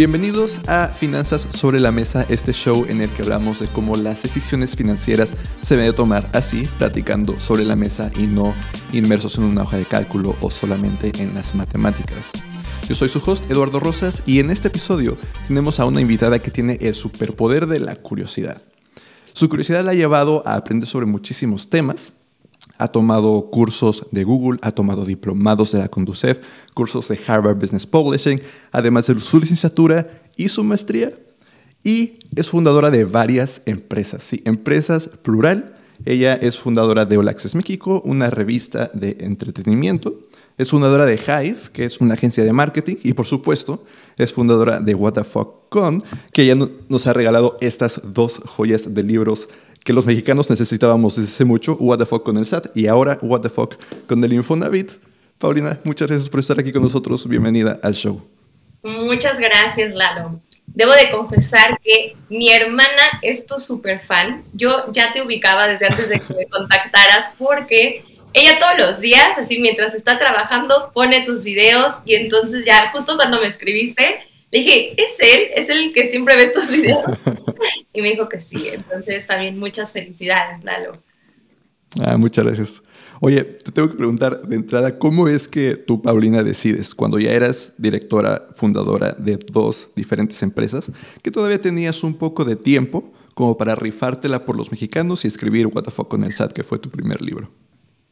Bienvenidos a Finanzas sobre la Mesa, este show en el que hablamos de cómo las decisiones financieras se deben tomar así, platicando sobre la mesa y no inmersos en una hoja de cálculo o solamente en las matemáticas. Yo soy su host Eduardo Rosas y en este episodio tenemos a una invitada que tiene el superpoder de la curiosidad. Su curiosidad la ha llevado a aprender sobre muchísimos temas, ha tomado cursos de Google, ha tomado diplomados de la Conducef, cursos de Harvard Business Publishing, además de su licenciatura y su maestría. Y es fundadora de varias empresas, sí, empresas plural. Ella es fundadora de Access México, una revista de entretenimiento. Es fundadora de Hive, que es una agencia de marketing. Y por supuesto, es fundadora de What the Fuck Con, que ella nos ha regalado estas dos joyas de libros que los mexicanos necesitábamos desde hace mucho, What the Fuck con el SAT y ahora What the Fuck con el Infonavit. Paulina, muchas gracias por estar aquí con nosotros. Bienvenida al show. Muchas gracias, Lalo. Debo de confesar que mi hermana es tu super fan. Yo ya te ubicaba desde antes de que me contactaras porque ella todos los días, así mientras está trabajando, pone tus videos y entonces ya justo cuando me escribiste, le dije, ¿es él? ¿Es el que siempre ve tus videos? y me dijo que sí. Entonces, también muchas felicidades, Lalo. Ah, muchas gracias. Oye, te tengo que preguntar de entrada, ¿cómo es que tú, Paulina, decides, cuando ya eras directora, fundadora de dos diferentes empresas, que todavía tenías un poco de tiempo como para rifártela por los mexicanos y escribir What the Fuck con el SAT, que fue tu primer libro?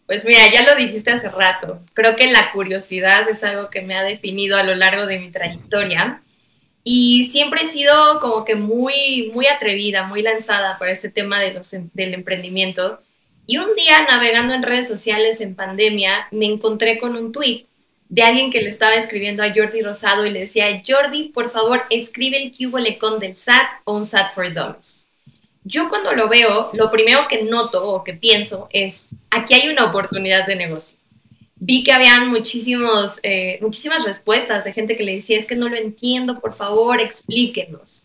Pues mira, ya lo dijiste hace rato. Creo que la curiosidad es algo que me ha definido a lo largo de mi trayectoria y siempre he sido como que muy, muy atrevida, muy lanzada para este tema de los, em, del emprendimiento. Y un día navegando en redes sociales en pandemia, me encontré con un tweet de alguien que le estaba escribiendo a Jordi Rosado y le decía, Jordi, por favor, escribe el cubo lecón del SAT o un SAT for Dummies. Yo cuando lo veo, lo primero que noto o que pienso es, aquí hay una oportunidad de negocio vi que habían muchísimos, eh, muchísimas respuestas de gente que le decía, es que no lo entiendo, por favor, explíquenos.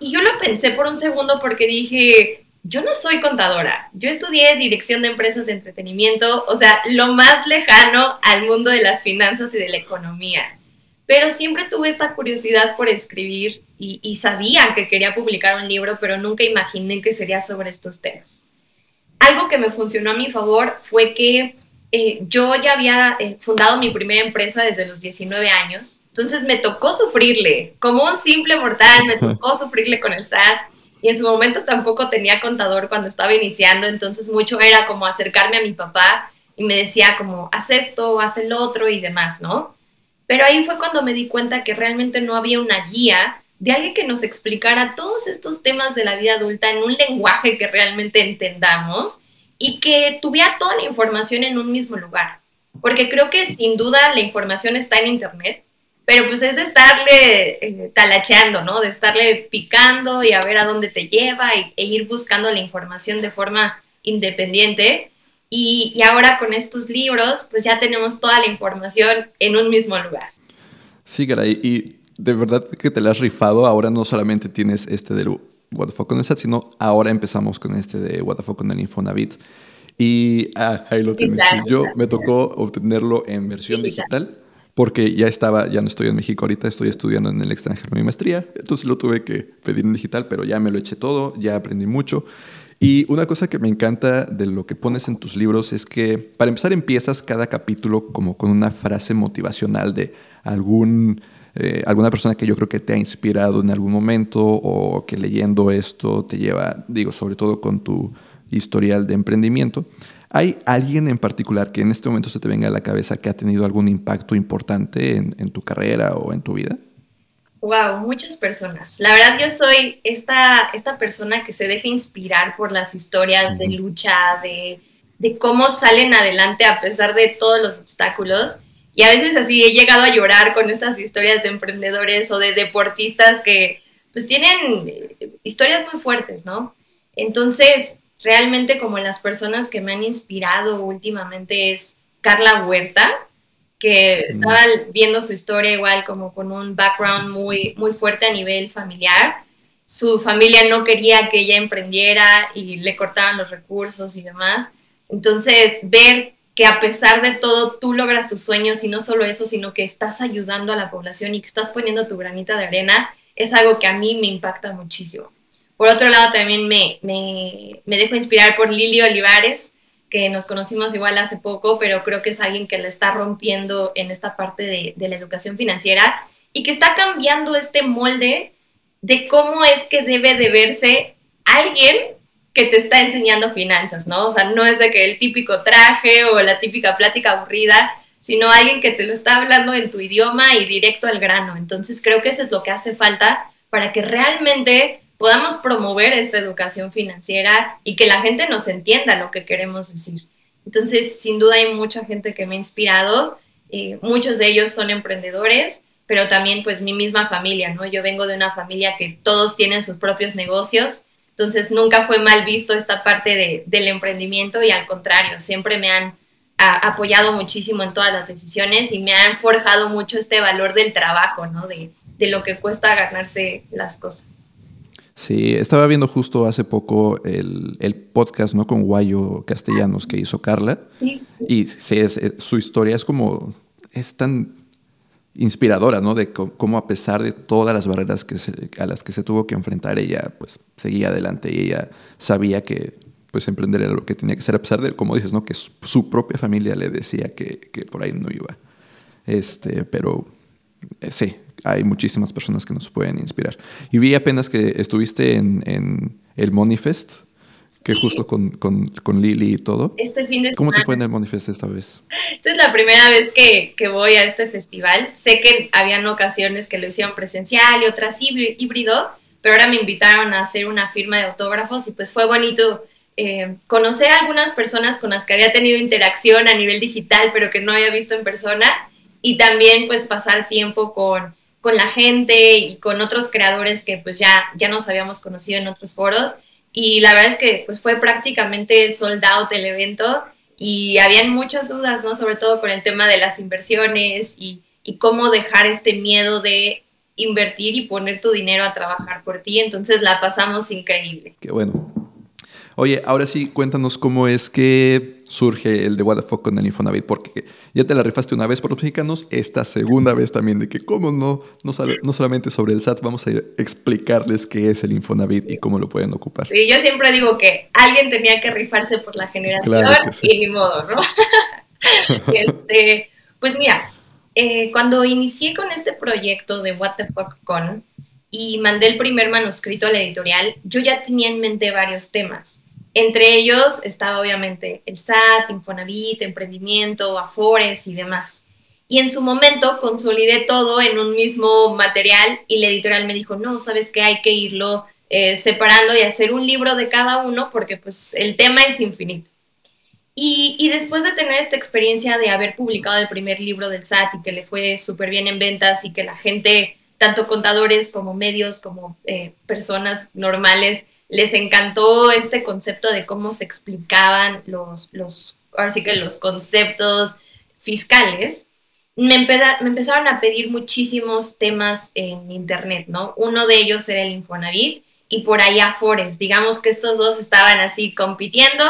Y yo lo pensé por un segundo porque dije, yo no soy contadora, yo estudié dirección de empresas de entretenimiento, o sea, lo más lejano al mundo de las finanzas y de la economía. Pero siempre tuve esta curiosidad por escribir y, y sabía que quería publicar un libro, pero nunca imaginé que sería sobre estos temas. Algo que me funcionó a mi favor fue que eh, yo ya había eh, fundado mi primera empresa desde los 19 años, entonces me tocó sufrirle, como un simple mortal, me tocó sufrirle con el SAT. Y en su momento tampoco tenía contador cuando estaba iniciando, entonces mucho era como acercarme a mi papá y me decía como, haz esto, haz el otro y demás, ¿no? Pero ahí fue cuando me di cuenta que realmente no había una guía de alguien que nos explicara todos estos temas de la vida adulta en un lenguaje que realmente entendamos y que tuviera toda la información en un mismo lugar. Porque creo que sin duda la información está en Internet, pero pues es de estarle eh, talacheando, ¿no? De estarle picando y a ver a dónde te lleva y, e ir buscando la información de forma independiente. Y, y, ahora con estos libros, pues ya tenemos toda la información en un mismo lugar. Sí, caray, y de verdad que te la has rifado. Ahora no solamente tienes este de What the fuck con el SAT, sino ahora empezamos con este de What the fuck con el Infonavit. Y ah, ahí lo tienes. Yo me tocó obtenerlo en versión digital porque ya estaba, ya no estoy en México ahorita, estoy estudiando en el extranjero mi maestría, entonces lo tuve que pedir en digital, pero ya me lo eché todo, ya aprendí mucho. Y una cosa que me encanta de lo que pones en tus libros es que, para empezar, empiezas cada capítulo como con una frase motivacional de algún eh, alguna persona que yo creo que te ha inspirado en algún momento o que leyendo esto te lleva, digo, sobre todo con tu historial de emprendimiento. ¿Hay alguien en particular que en este momento se te venga a la cabeza que ha tenido algún impacto importante en, tu carrera o en tu vida? Wow, muchas personas. La verdad yo soy esta, esta persona que se deja inspirar por las historias de lucha, de, de cómo salen adelante a pesar de todos los obstáculos. Y a veces así he llegado a llorar con estas historias de emprendedores o de deportistas que pues tienen eh, historias muy fuertes, ¿no? Entonces, realmente como las personas que me han inspirado últimamente es Carla Huerta, que mm. estaba viendo su historia igual como con un background muy, muy fuerte a nivel familiar. Su familia no quería que ella emprendiera y le cortaban los recursos y demás. Entonces, ver que a pesar de todo tú logras tus sueños y no solo eso, sino que estás ayudando a la población y que estás poniendo tu granita de arena, es algo que a mí me impacta muchísimo. Por otro lado, también me, me, me dejo inspirar por Lili Olivares, que nos conocimos igual hace poco, pero creo que es alguien que le está rompiendo en esta parte de, de la educación financiera y que está cambiando este molde de cómo es que debe de verse alguien que te está enseñando finanzas, ¿no? O sea, no es de que el típico traje o la típica plática aburrida, sino alguien que te lo está hablando en tu idioma y directo al grano. Entonces creo que eso es lo que hace falta para que realmente podamos promover esta educación financiera y que la gente nos entienda lo que queremos decir. Entonces, sin duda hay mucha gente que me ha inspirado, eh, muchos de ellos son emprendedores, pero también pues mi misma familia, ¿no? Yo vengo de una familia que todos tienen sus propios negocios entonces nunca fue mal visto esta parte del emprendimiento y al contrario, siempre me han apoyado muchísimo en todas las decisiones y me han forjado mucho este valor del trabajo, ¿no? De, lo que cuesta ganarse las cosas. Sí, estaba viendo justo hace poco el, podcast, ¿no? Con Guayo Castellanos que hizo Carla. Sí. Y sí, es, su historia es como, es tan inspiradora, ¿no? De cómo a pesar de todas las barreras que a las que se tuvo que enfrentar, ella pues seguía adelante y ella sabía que pues emprender era lo que tenía que hacer, a pesar de, como dices, ¿no? Que su, propia familia le decía que, que, por ahí no iba. Este, pero eh, sí, hay muchísimas personas que nos pueden inspirar. Y vi apenas que estuviste en, en el Monifest que justo con, con, con, Lili y todo. Este fin de ¿Cómo te fue en el Manifest esta vez? Esta es la primera vez que, que, voy a este festival. Sé que habían ocasiones que lo hicieron presencial y otras híbrido, pero ahora me invitaron a hacer una firma de autógrafos y pues fue bonito eh, conocer a algunas personas con las que había tenido interacción a nivel digital, pero que no había visto en persona y también pues pasar tiempo con, con la gente y con otros creadores que pues ya, ya nos habíamos conocido en otros foros y la verdad es que pues fue prácticamente sold out el evento y habían muchas dudas, ¿no? Sobre todo con el tema de las inversiones y, y cómo dejar este miedo de invertir y poner tu dinero a trabajar por ti. Entonces la pasamos increíble. Qué bueno. Oye, ahora sí, cuéntanos cómo es que surge el de What the Fuck con el Infonavit, porque ya te la rifaste una vez por los mexicanos, esta segunda vez también de que cómo no, no, no solamente sobre el SAT, vamos a explicarles qué es el Infonavit y cómo lo pueden ocupar. Sí, yo siempre digo que alguien tenía que rifarse por la generación y ni modo, ¿no? este, pues mira, eh, cuando inicié con este proyecto de What the Fuck con y mandé el primer manuscrito a la editorial, yo ya tenía en mente varios temas. Entre ellos estaba obviamente el SAT, Infonavit, emprendimiento, Afores y demás. Y en su momento consolidé todo en un mismo material y la editorial me dijo, no, sabes que hay que irlo eh, separando y hacer un libro de cada uno porque pues el tema es infinito. Y, después de tener esta experiencia de haber publicado el primer libro del SAT y que le fue súper bien en ventas y que la gente, tanto contadores como medios, como eh, personas normales, les encantó este concepto de cómo se explicaban los, los, ahora que los conceptos fiscales, me, me empezaron a pedir muchísimos temas en internet, ¿no? Uno de ellos era el Infonavit y por ahí Afores. Digamos que estos dos estaban así compitiendo.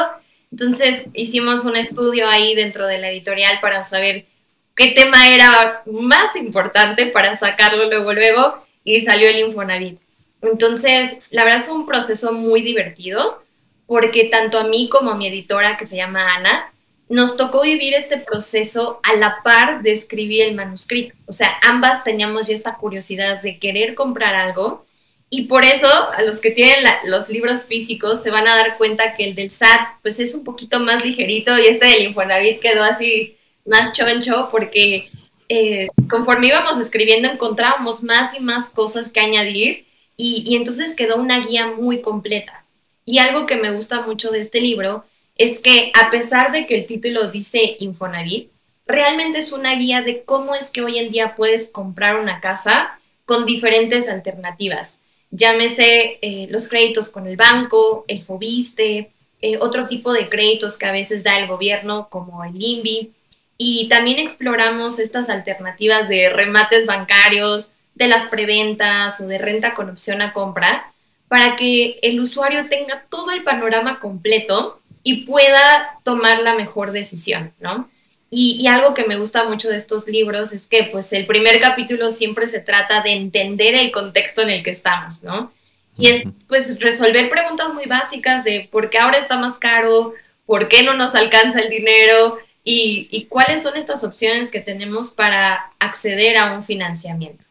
Entonces hicimos un estudio ahí dentro de la editorial para saber qué tema era más importante para sacarlo luego, luego, y salió el Infonavit. Entonces, la verdad fue un proceso muy divertido porque tanto a mí como a mi editora, que se llama Ana, nos tocó vivir este proceso a la par de escribir el manuscrito. O sea, ambas teníamos ya esta curiosidad de querer comprar algo y por eso a los que tienen los libros físicos se van a dar cuenta que el del SAT pues es un poquito más ligerito y este del Infonavit quedó así más choncho porque eh, conforme íbamos escribiendo encontrábamos más y más cosas que añadir y, entonces quedó una guía muy completa. Y algo que me gusta mucho de este libro es que a pesar de que el título dice Infonavit, realmente es una guía de cómo es que hoy en día puedes comprar una casa con diferentes alternativas. Llámese eh, los créditos con el banco, el Fobiste, eh, otro tipo de créditos que a veces da el gobierno como el INVI. Y también exploramos estas alternativas de remates bancarios, de las preventas o de renta con opción a compra para que el usuario tenga todo el panorama completo y pueda tomar la mejor decisión, ¿no? Y, algo que me gusta mucho de estos libros es que pues el primer capítulo siempre se trata de entender el contexto en el que estamos, ¿no? Y es pues resolver preguntas muy básicas de por qué ahora está más caro, por qué no nos alcanza el dinero y, y cuáles son estas opciones que tenemos para acceder a un financiamiento.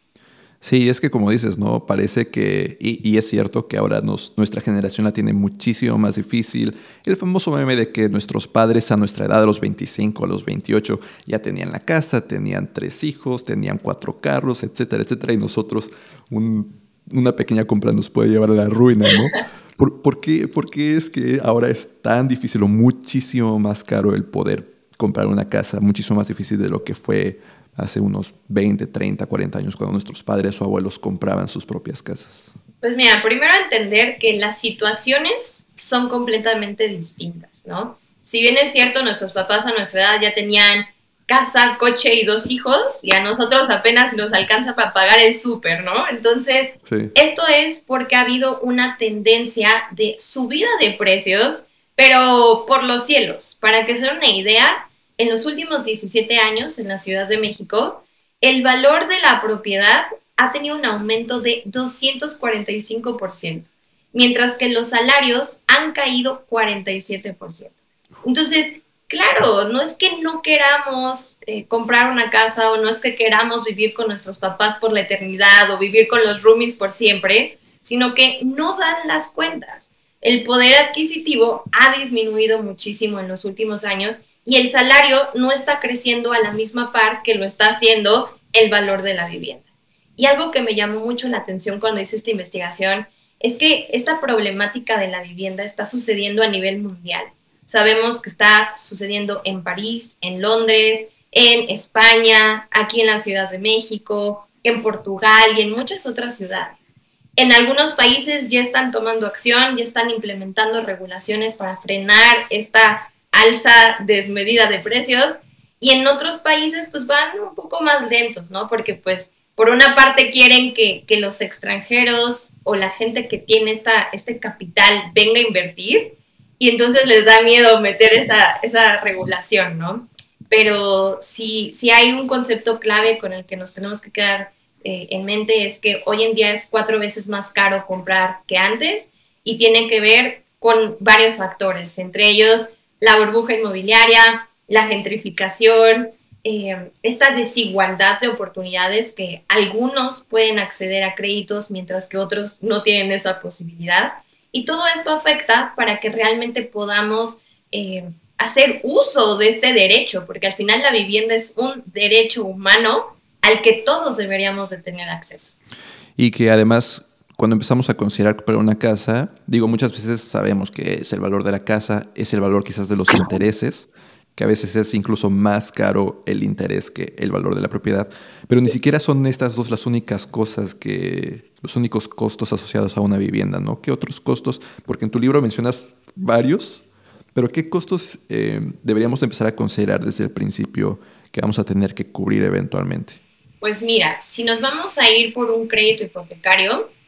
Sí, es que como dices, ¿no? Parece que, y, es cierto que ahora nos, nuestra generación la tiene muchísimo más difícil. El famoso meme de que nuestros padres a nuestra edad, a los 25, a los 28, ya tenían la casa, tenían tres hijos, tenían cuatro carros, etcétera, etcétera, y nosotros una pequeña compra nos puede llevar a la ruina, ¿no? ¿Por, qué, ¿Por qué es que ahora es tan difícil o muchísimo más caro el poder comprar una casa, muchísimo más difícil de lo que fue hace unos 20, 30, 40 años cuando nuestros padres o abuelos compraban sus propias casas? Pues mira, primero entender que las situaciones son completamente distintas, ¿no? Si bien es cierto, nuestros papás a nuestra edad ya tenían casa, coche y dos hijos, y a nosotros apenas nos alcanza para pagar el súper, ¿no? Entonces, esto es porque ha habido una tendencia de subida de precios, pero por los cielos. Para que se den una idea, en los últimos 17 años en la Ciudad de México, el valor de la propiedad ha tenido un aumento de 245%, mientras que los salarios han caído 47%. Entonces, claro, no es que no queramos eh, comprar una casa o no es que queramos vivir con nuestros papás por la eternidad o vivir con los roomies por siempre, sino que no dan las cuentas. El poder adquisitivo ha disminuido muchísimo en los últimos años y el salario no está creciendo a la misma par que lo está haciendo el valor de la vivienda. Y algo que me llamó mucho la atención cuando hice esta investigación es que esta problemática de la vivienda está sucediendo a nivel mundial. Sabemos que está sucediendo en París, en Londres, en España, aquí en la Ciudad de México, en Portugal y en muchas otras ciudades. En algunos países ya están tomando acción, ya están implementando regulaciones para frenar esta alza desmedida de precios y en otros países pues van un poco más lentos, ¿no? Porque pues por una parte quieren que, los extranjeros o la gente que tiene esta, este capital venga a invertir y entonces les da miedo meter esa, esa regulación, ¿no? Pero si, si hay un concepto clave con el que nos tenemos que quedar eh, en mente es que hoy en día es cuatro veces más caro comprar que antes y tiene que ver con varios factores, entre ellos la burbuja inmobiliaria, la gentrificación, eh, esta desigualdad de oportunidades que algunos pueden acceder a créditos mientras que otros no tienen esa posibilidad. Y todo esto afecta para que realmente podamos eh, hacer uso de este derecho, porque al final la vivienda es un derecho humano al que todos deberíamos de tener acceso. Y que además cuando empezamos a considerar comprar una casa, digo, muchas veces sabemos que es el valor de la casa, es el valor quizás de los intereses, que a veces es incluso más caro el interés que el valor de la propiedad, pero ni siquiera son estas dos las únicas cosas que, los únicos costos asociados a una vivienda, ¿no? ¿Qué otros costos? Porque en tu libro mencionas varios, pero ¿qué costos eh, deberíamos empezar a considerar desde el principio que vamos a tener que cubrir eventualmente? Pues mira, si nos vamos a ir por un crédito hipotecario,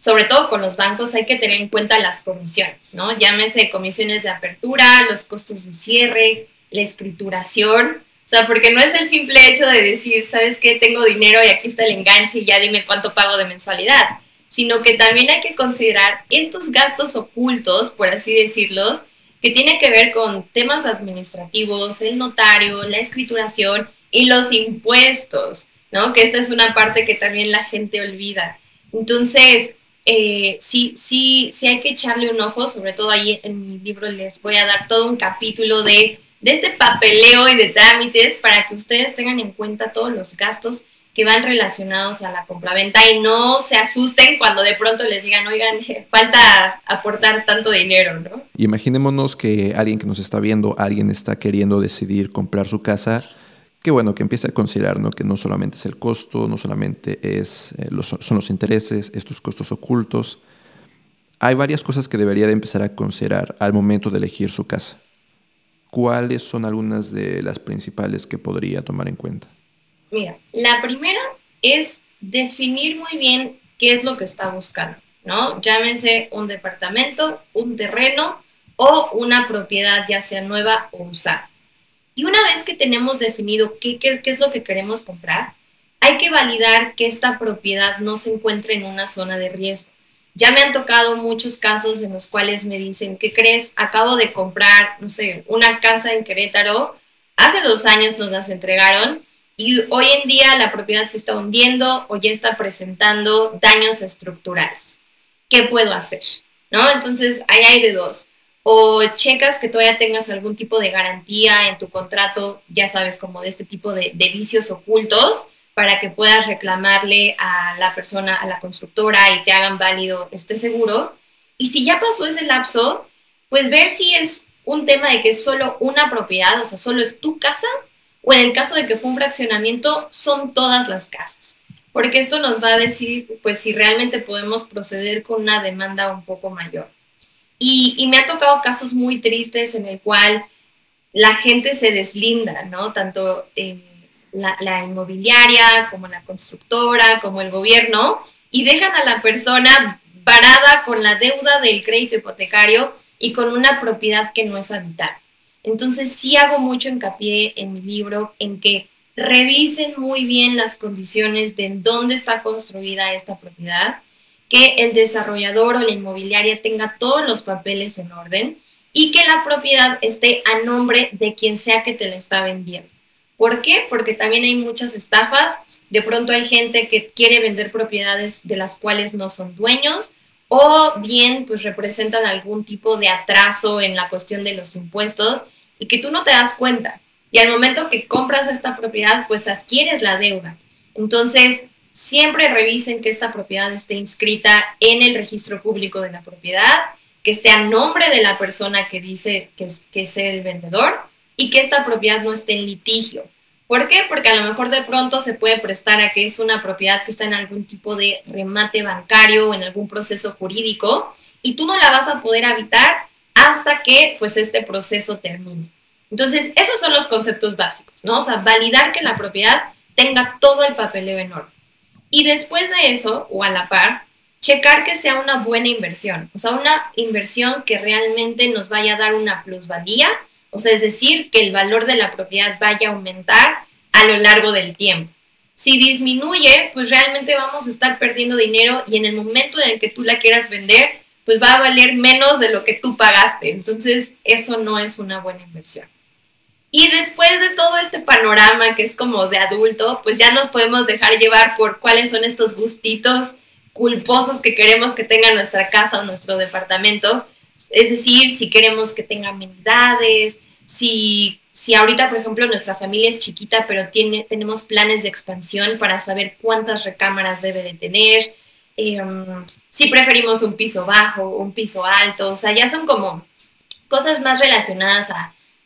sobre todo con los bancos, hay que tener en cuenta las comisiones, ¿no? Llámese comisiones de apertura, los costos de cierre, la escrituración. O sea, porque no es el simple hecho de decir, ¿sabes qué? Tengo dinero y aquí está el enganche y ya dime cuánto pago de mensualidad. Sino que también hay que considerar estos gastos ocultos, por así decirlos, que tienen que ver con temas administrativos, el notario, la escrituración y los impuestos, ¿no? Que esta es una parte que también la gente olvida. Entonces, eh, sí, sí, sí hay que echarle un ojo, sobre todo ahí en mi libro les voy a dar todo un capítulo de, de este papeleo y de trámites para que ustedes tengan en cuenta todos los gastos que van relacionados a la compraventa y no se asusten cuando de pronto les digan, oigan, falta aportar tanto dinero, ¿no? Imaginémonos que alguien que nos está viendo, alguien está queriendo decidir comprar su casa Qué bueno, que empiece a considerar ¿no? que no solamente es el costo, no solamente es, eh, los, son los intereses, estos costos ocultos. Hay varias cosas que debería de empezar a considerar al momento de elegir su casa. ¿Cuáles son algunas de las principales que podría tomar en cuenta? Mira, la primera es definir muy bien qué es lo que está buscando, ¿no? Llámese un departamento, un terreno o una propiedad ya sea nueva o usada. Y una vez que tenemos definido qué, es lo que queremos comprar, hay que validar que esta propiedad no se encuentre en una zona de riesgo. Ya me han tocado muchos casos en los cuales me dicen, ¿qué crees? Acabo de comprar, no sé, una casa en Querétaro, hace dos años nos las entregaron y hoy en día la propiedad se está hundiendo o ya está presentando daños estructurales. ¿Qué puedo hacer? ¿No? Entonces, ahí hay de dos. O checas que todavía tengas algún tipo de garantía en tu contrato, ya sabes, como de este tipo de, vicios ocultos, para que puedas reclamarle a la persona, a la constructora y te hagan válido este seguro. Y si ya pasó ese lapso, pues ver si es un tema de que es solo una propiedad, o sea, solo es tu casa, o en el caso de que fue un fraccionamiento, son todas las casas. Porque esto nos va a decir, pues, si realmente podemos proceder con una demanda un poco mayor. Y, me ha tocado casos muy tristes en el cual la gente se deslinda, ¿no? Tanto... Eh, la, inmobiliaria, como la constructora, como el gobierno, y dejan a la persona varada con la deuda del crédito hipotecario y con una propiedad que no es habitable. Entonces sí hago mucho hincapié en mi libro en que revisen muy bien las condiciones de dónde está construida esta propiedad, que el desarrollador o la inmobiliaria tenga todos los papeles en orden y que la propiedad esté a nombre de quien sea que te la está vendiendo. ¿Por qué? Porque también hay muchas estafas. De pronto hay gente que quiere vender propiedades de las cuales no son dueños o bien pues representan algún tipo de atraso en la cuestión de los impuestos y que tú no te das cuenta. Y al momento que compras esta propiedad, pues adquieres la deuda. Entonces, siempre revisen que esta propiedad esté inscrita en el registro público de la propiedad, que esté a nombre de la persona que dice que es, el vendedor y que esta propiedad no esté en litigio. ¿Por qué? Porque a lo mejor de pronto se puede prestar a que es una propiedad que está en algún tipo de remate bancario o en algún proceso jurídico y tú no la vas a poder habitar hasta que pues este proceso termine. Entonces, esos son los conceptos básicos, ¿no? O sea, validar que la propiedad tenga todo el papeleo en orden. Y después de eso, o a la par, checar que sea una buena inversión, o sea, una inversión que realmente nos vaya a dar una plusvalía o sea, es decir, que el valor de la propiedad vaya a aumentar a lo largo del tiempo. Si disminuye, pues realmente vamos a estar perdiendo dinero y en el momento en el que tú la quieras vender, pues va a valer menos de lo que tú pagaste. Entonces, eso no es una buena inversión. Y después de todo este panorama que es como de adulto, pues ya nos podemos dejar llevar por cuáles son estos gustitos culposos que queremos que tenga nuestra casa o nuestro departamento. Es decir, si queremos que tenga amenidades, si, si ahorita, por ejemplo, nuestra familia es chiquita, pero tiene, tenemos planes de expansión para saber cuántas recámaras debe de tener, em, si preferimos un piso bajo, un piso alto, o sea, ya son como cosas más relacionadas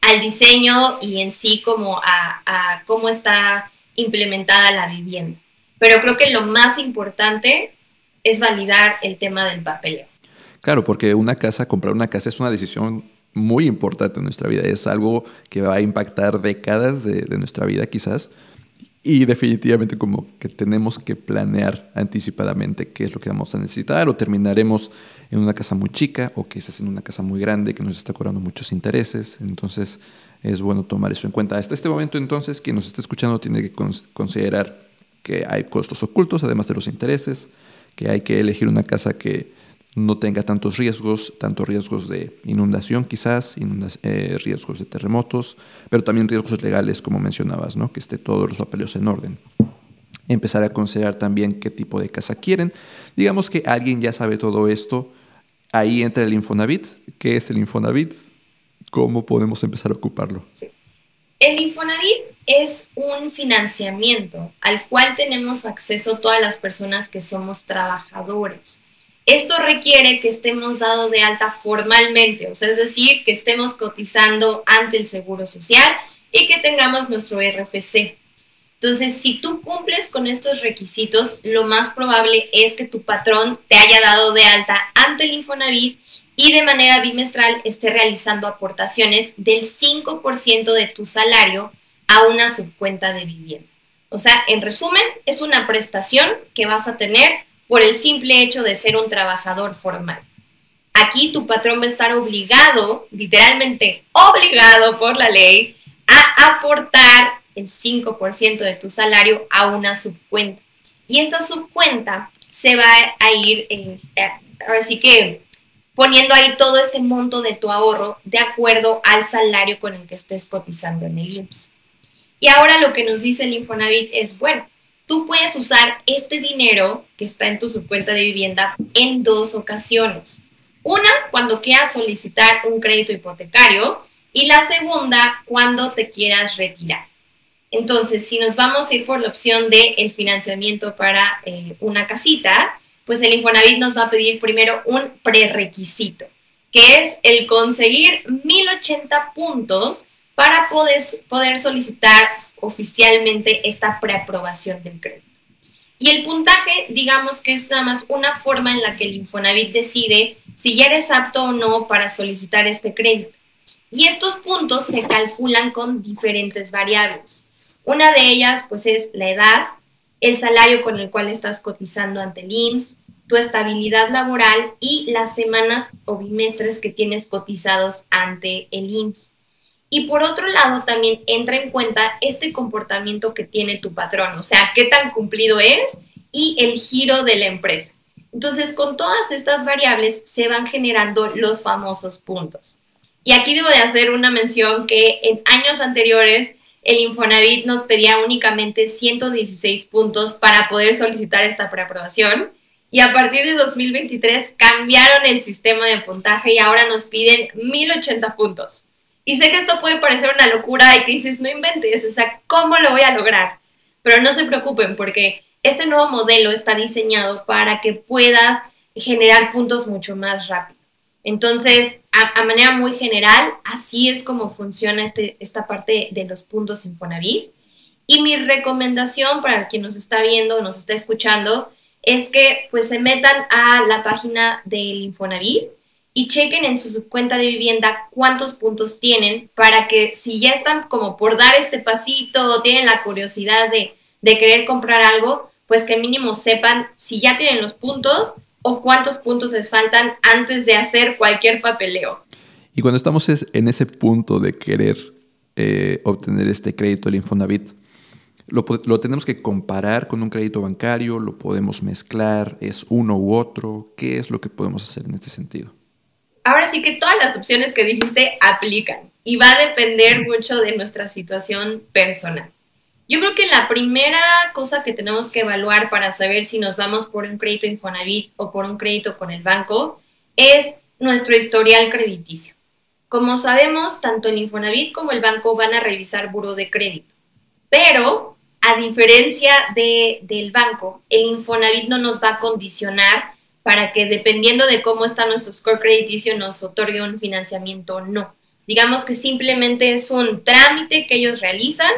al diseño y en sí como a, cómo está implementada la vivienda. Pero creo que lo más importante es validar el tema del papeleo. Claro, porque una casa, comprar una casa es una decisión muy importante en nuestra vida. Es algo que va a impactar décadas de, nuestra vida quizás. Y definitivamente como que tenemos que planear anticipadamente qué es lo que vamos a necesitar o terminaremos en una casa muy chica o quizás en una casa muy grande que nos está cobrando muchos intereses. Entonces es bueno tomar eso en cuenta. Hasta este momento entonces quien nos está escuchando tiene que considerar que hay costos ocultos además de los intereses, que hay que elegir una casa que no tenga tantos riesgos, tantos riesgos de inundación quizás, eh, riesgos de terremotos, pero también riesgos legales, como mencionabas, ¿no? que esté todos los papeles en orden. Empezar a considerar también qué tipo de casa quieren. Digamos que alguien ya sabe todo esto, ahí entra el Infonavit. ¿Qué es el Infonavit? ¿Cómo podemos empezar a ocuparlo? El Infonavit es un financiamiento al cual tenemos acceso todas las personas que somos trabajadores. Esto requiere que estemos dado de alta formalmente, o sea, es decir, que estemos cotizando ante el Seguro Social y que tengamos nuestro RFC. Entonces, si tú cumples con estos requisitos, lo más probable es que tu patrón te haya dado de alta ante el Infonavit y de manera bimestral esté realizando aportaciones del 5% de tu salario a una subcuenta de vivienda. O sea, en resumen, es una prestación que vas a tener por el simple hecho de ser un trabajador formal. Aquí tu patrón va a estar obligado, literalmente obligado por la ley, a aportar el 5% de tu salario a una subcuenta. Y esta subcuenta se va a ir, eh, eh, ahora sí que poniendo ahí todo este monto de tu ahorro de acuerdo al salario con el que estés cotizando en el IMSS. Y ahora lo que nos dice el Infonavit es, bueno, tú puedes usar este dinero que está en tu subcuenta de vivienda en dos ocasiones. Una, cuando quieras solicitar un crédito hipotecario y la segunda, cuando te quieras retirar. Entonces, si nos vamos a ir por la opción de el financiamiento para eh, una casita, pues el Infonavit nos va a pedir primero un prerequisito, que es el conseguir 1080 puntos para poder, poder solicitar oficialmente esta preaprobación del crédito. Y el puntaje, digamos que es nada más una forma en la que el Infonavit decide si ya eres apto o no para solicitar este crédito. Y estos puntos se calculan con diferentes variables. Una de ellas, pues, es la edad, el salario con el cual estás cotizando ante el IMSS, tu estabilidad laboral y las semanas o bimestres que tienes cotizados ante el IMSS. Y por otro lado, también entra en cuenta este comportamiento que tiene tu patrón, o sea, qué tan cumplido es y el giro de la empresa. Entonces, con todas estas variables se van generando los famosos puntos. Y aquí debo de hacer una mención que en años anteriores el Infonavit nos pedía únicamente 116 puntos para poder solicitar esta preaprobación y a partir de 2023 cambiaron el sistema de puntaje y ahora nos piden 1080 puntos. Y sé que esto puede parecer una locura y que dices, no inventes, o sea, ¿cómo lo voy a lograr? Pero no se preocupen porque este nuevo modelo está diseñado para que puedas generar puntos mucho más rápido. Entonces, a, manera muy general, así es como funciona este, esta parte de los puntos Infonavit. Y mi recomendación para quien nos está viendo o nos está escuchando es que pues se metan a la página del Infonavit y chequen en su subcuenta de vivienda cuántos puntos tienen para que si ya están como por dar este pasito o tienen la curiosidad de, de querer comprar algo, pues que mínimo sepan si ya tienen los puntos o cuántos puntos les faltan antes de hacer cualquier papeleo. Y cuando estamos en ese punto de querer eh, obtener este crédito del Infonavit, lo, lo, tenemos que comparar con un crédito bancario, lo podemos mezclar, es uno u otro, ¿qué es lo que podemos hacer en este sentido? Ahora sí que todas las opciones que dijiste aplican y va a depender mucho de nuestra situación personal. Yo creo que la primera cosa que tenemos que evaluar para saber si nos vamos por un crédito Infonavit o por un crédito con el banco es nuestro historial crediticio. Como sabemos, tanto el Infonavit como el banco van a revisar buro de crédito, pero a diferencia de, del banco, el Infonavit no nos va a condicionar para que dependiendo de cómo está nuestro score crediticio nos otorgue un financiamiento o no. Digamos que simplemente es un trámite que ellos realizan,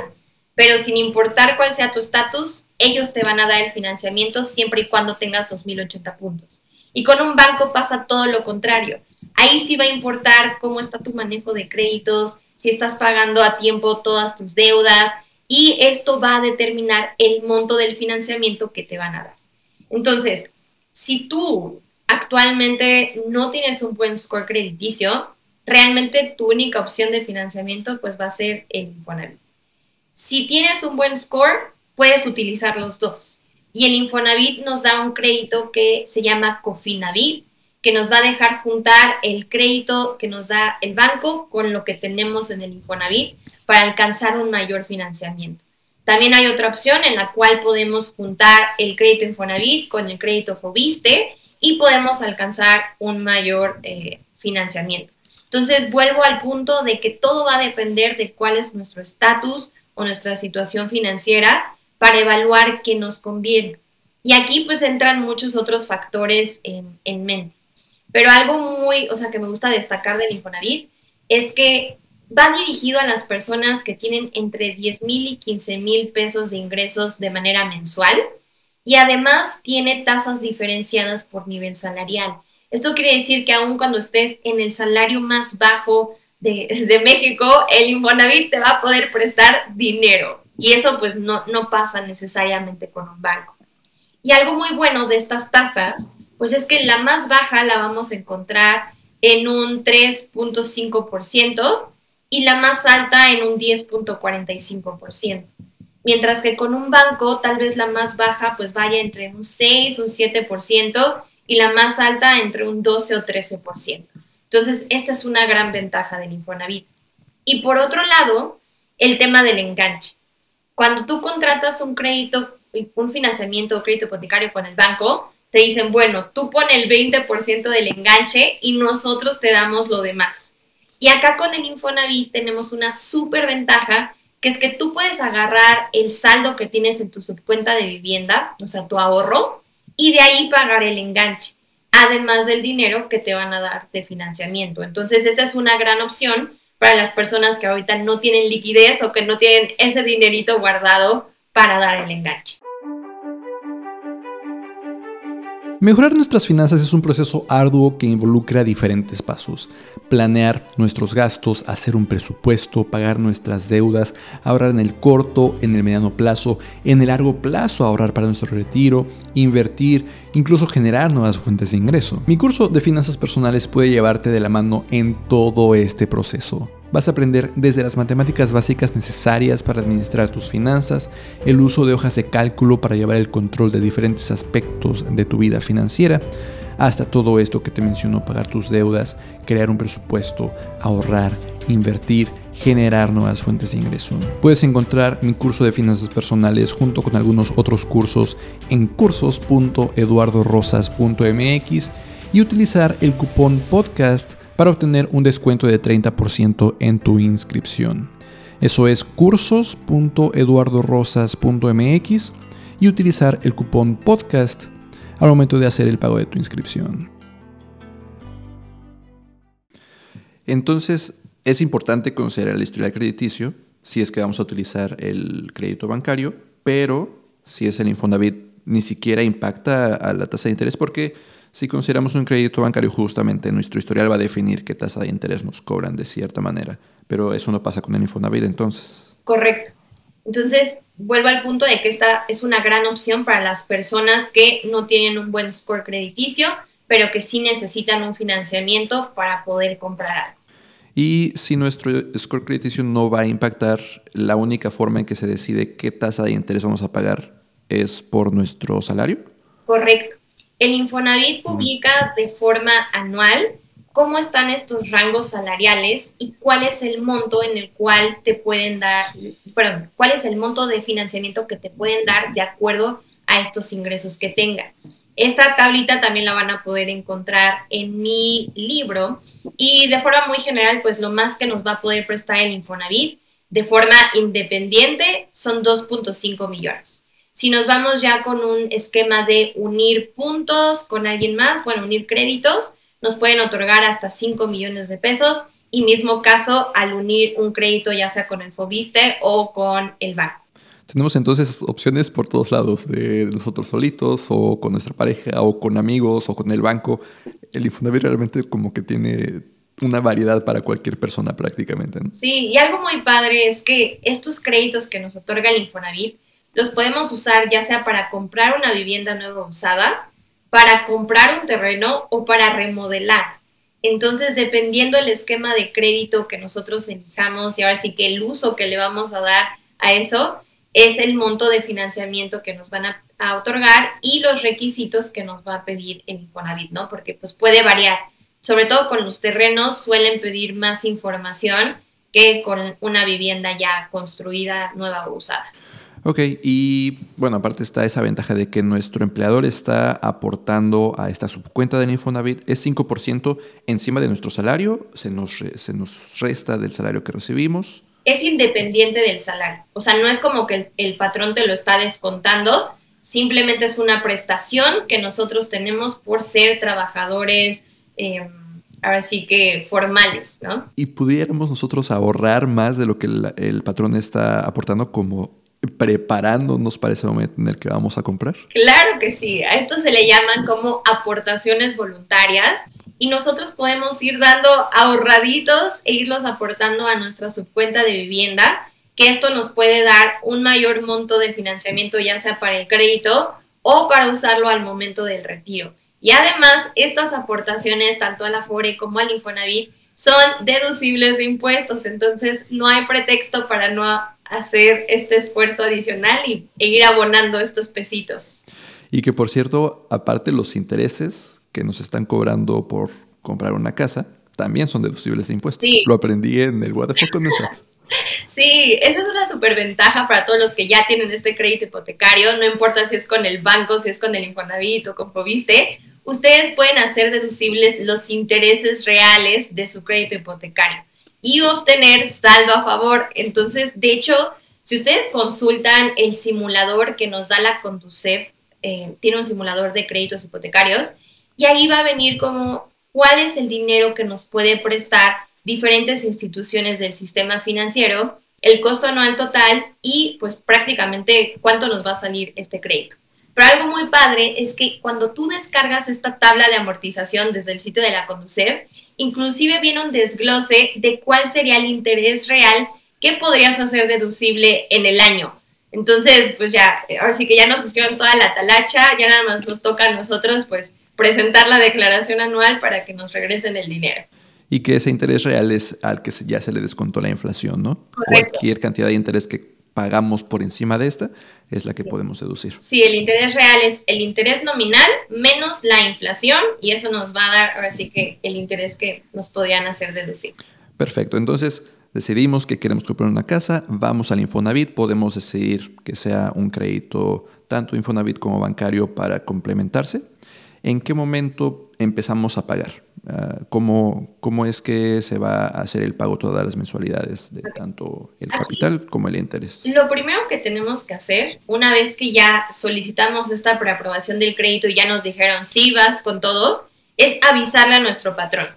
pero sin importar cuál sea tu estatus, ellos te van a dar el financiamiento siempre y cuando tengas los 1080 puntos. Y con un banco pasa todo lo contrario. Ahí sí va a importar cómo está tu manejo de créditos, si estás pagando a tiempo todas tus deudas y esto va a determinar el monto del financiamiento que te van a dar. Entonces, si tú actualmente no tienes un buen score crediticio, realmente tu única opción de financiamiento pues va a ser el Infonavit. Si tienes un buen score, puedes utilizar los dos. Y el Infonavit nos da un crédito que se llama Cofinavit, que nos va a dejar juntar el crédito que nos da el banco con lo que tenemos en el Infonavit para alcanzar un mayor financiamiento. También hay otra opción en la cual podemos juntar el crédito Infonavit con el crédito Fobiste y podemos alcanzar un mayor eh, financiamiento. Entonces, vuelvo al punto de que todo va a depender de cuál es nuestro estatus o nuestra situación financiera para evaluar qué nos conviene. Y aquí pues entran muchos otros factores en, en mente. Pero algo muy, o sea, que me gusta destacar del Infonavit es que va dirigido a las personas que tienen entre 10 mil y 15 mil pesos de ingresos de manera mensual y además tiene tasas diferenciadas por nivel salarial. Esto quiere decir que aun cuando estés en el salario más bajo de, México, el Infonavit te va a poder prestar dinero. Y eso pues no, no pasa necesariamente con un banco. Y algo muy bueno de estas tasas pues es que la más baja la vamos a encontrar en un 3.5% y la más alta en un 10.45%. Mientras que con un banco tal vez la más baja pues vaya entre un 6, un 7% y la más alta entre un 12 o 13%. Entonces, esta es una gran ventaja del Infonavit. Y por otro lado, el tema del enganche. Cuando tú contratas un crédito, un financiamiento o crédito hipotecario con el banco, te dicen, bueno, tú pon el 20% del enganche y nosotros te damos lo demás. Y acá con el Infonavit tenemos una súper ventaja, que es que tú puedes agarrar el saldo que tienes en tu subcuenta de vivienda, o sea, tu ahorro, y de ahí pagar el enganche, además del dinero que te van a dar de financiamiento. Entonces, esta es una gran opción para las personas que ahorita no tienen liquidez o que no tienen ese dinerito guardado para dar el enganche. Mejorar nuestras finanzas es un proceso arduo que involucra diferentes pasos. Planear nuestros gastos, hacer un presupuesto, pagar nuestras deudas, ahorrar en el corto, en el mediano plazo, en el largo plazo ahorrar para nuestro retiro, invertir, incluso generar nuevas fuentes de ingreso. Mi curso de finanzas personales puede llevarte de la mano en todo este proceso. Vas a aprender desde las matemáticas básicas necesarias para administrar tus finanzas, el uso de hojas de cálculo para llevar el control de diferentes aspectos de tu vida financiera, hasta todo esto que te menciono, pagar tus deudas, crear un presupuesto, ahorrar, invertir, generar nuevas fuentes de ingreso. Puedes encontrar mi curso de finanzas personales junto con algunos otros cursos en cursos.eduardorosas.mx y utilizar el cupón podcast para obtener un descuento de 30% en tu inscripción. Eso es cursos.eduardorosas.mx y utilizar el cupón podcast al momento de hacer el pago de tu inscripción. Entonces, es importante considerar el historial crediticio si es que vamos a utilizar el crédito bancario, pero si es el Infonavit ni siquiera impacta a la tasa de interés porque si consideramos un crédito bancario, justamente nuestro historial va a definir qué tasa de interés nos cobran de cierta manera. Pero eso no pasa con el Infonavit entonces. Correcto. Entonces, vuelvo al punto de que esta es una gran opción para las personas que no tienen un buen score crediticio, pero que sí necesitan un financiamiento para poder comprar algo. Y si nuestro score crediticio no va a impactar, la única forma en que se decide qué tasa de interés vamos a pagar es por nuestro salario. Correcto. El Infonavit publica de forma anual cómo están estos rangos salariales y cuál es el monto en el cual te pueden dar, perdón, cuál es el monto de financiamiento que te pueden dar de acuerdo a estos ingresos que tengan. Esta tablita también la van a poder encontrar en mi libro y de forma muy general, pues lo más que nos va a poder prestar el Infonavit de forma independiente son 2.5 millones. Si nos vamos ya con un esquema de unir puntos con alguien más, bueno, unir créditos, nos pueden otorgar hasta 5 millones de pesos y mismo caso al unir un crédito ya sea con el Fobiste o con el banco. Tenemos entonces opciones por todos lados, de nosotros solitos o con nuestra pareja o con amigos o con el banco. El Infonavit realmente como que tiene una variedad para cualquier persona prácticamente. Sí, y algo muy padre es que estos créditos que nos otorga el Infonavit los podemos usar ya sea para comprar una vivienda nueva usada, para comprar un terreno o para remodelar. Entonces, dependiendo del esquema de crédito que nosotros elijamos y ahora sí que el uso que le vamos a dar a eso, es el monto de financiamiento que nos van a, otorgar y los requisitos que nos va a pedir el Infonavit, ¿no? Porque pues puede variar. Sobre todo con los terrenos suelen pedir más información que con una vivienda ya construida, nueva o usada. Ok, y bueno, aparte está esa ventaja de que nuestro empleador está aportando a esta subcuenta del Infonavit, es 5% encima de nuestro salario, se nos, se nos resta del salario que recibimos. Es independiente del salario, o sea, no es como que el, patrón te lo está descontando, simplemente es una prestación que nosotros tenemos por ser trabajadores. Eh, ahora sí que formales, ¿no? Y pudiéramos nosotros ahorrar más de lo que el patrón está aportando como preparándonos para ese momento en el que vamos a comprar? Claro que sí, a esto se le llaman como aportaciones voluntarias y nosotros podemos ir dando ahorraditos e irlos aportando a nuestra subcuenta de vivienda, que esto nos puede dar un mayor monto de financiamiento ya sea para el crédito o para usarlo al momento del retiro. Y además, estas aportaciones, tanto a la FORE como al Infonavit, son deducibles de impuestos, entonces no hay pretexto para no hacer este esfuerzo adicional y, e ir abonando estos pesitos. Y que por cierto, aparte los intereses que nos están cobrando por comprar una casa, también son deducibles de impuestos. Lo aprendí en el What the con Sí, esa es una superventaja para todos los que ya tienen este crédito hipotecario, no importa si es con el banco, si es con el Infonavit o con Fobiste, ustedes pueden hacer deducibles los intereses reales de su crédito hipotecario y obtener saldo a favor. Entonces, de hecho, si ustedes consultan el simulador que nos da la Conducef, eh, tiene un simulador de créditos hipotecarios, y ahí va a venir como cuál es el dinero que nos puede prestar diferentes instituciones del sistema financiero, el costo anual total y pues prácticamente cuánto nos va a salir este crédito. Pero algo muy padre es que cuando tú descargas esta tabla de amortización desde el sitio de la Conducef, inclusive viene un desglose de cuál sería el interés real que podrías hacer deducible en el año. Entonces, pues ya, ahora sí que ya nos hicieron toda la talacha, ya nada más nos toca a nosotros, pues, presentar la declaración anual para que nos regresen el dinero. Y que ese interés real es al que ya se le descontó la inflación, ¿no? Cualquier cantidad de interés que pagamos por encima de esta es la que podemos deducir. Sí, el interés real es el interés nominal menos la inflación y eso nos va a dar ahora sí que el interés que nos podrían hacer deducir. Perfecto, entonces decidimos que queremos comprar una casa, vamos al Infonavit, podemos decidir que sea un crédito tanto Infonavit como bancario para complementarse. ¿En qué momento empezamos a pagar? Ah, ¿cómo, ¿Cómo es que se va a hacer el pago todas las mensualidades de tanto el capital como el interés? Lo primero que tenemos que hacer, una vez que ya solicitamos esta preaprobación del crédito y ya nos dijeron sí vas con todo, es avisarle a nuestro patrón.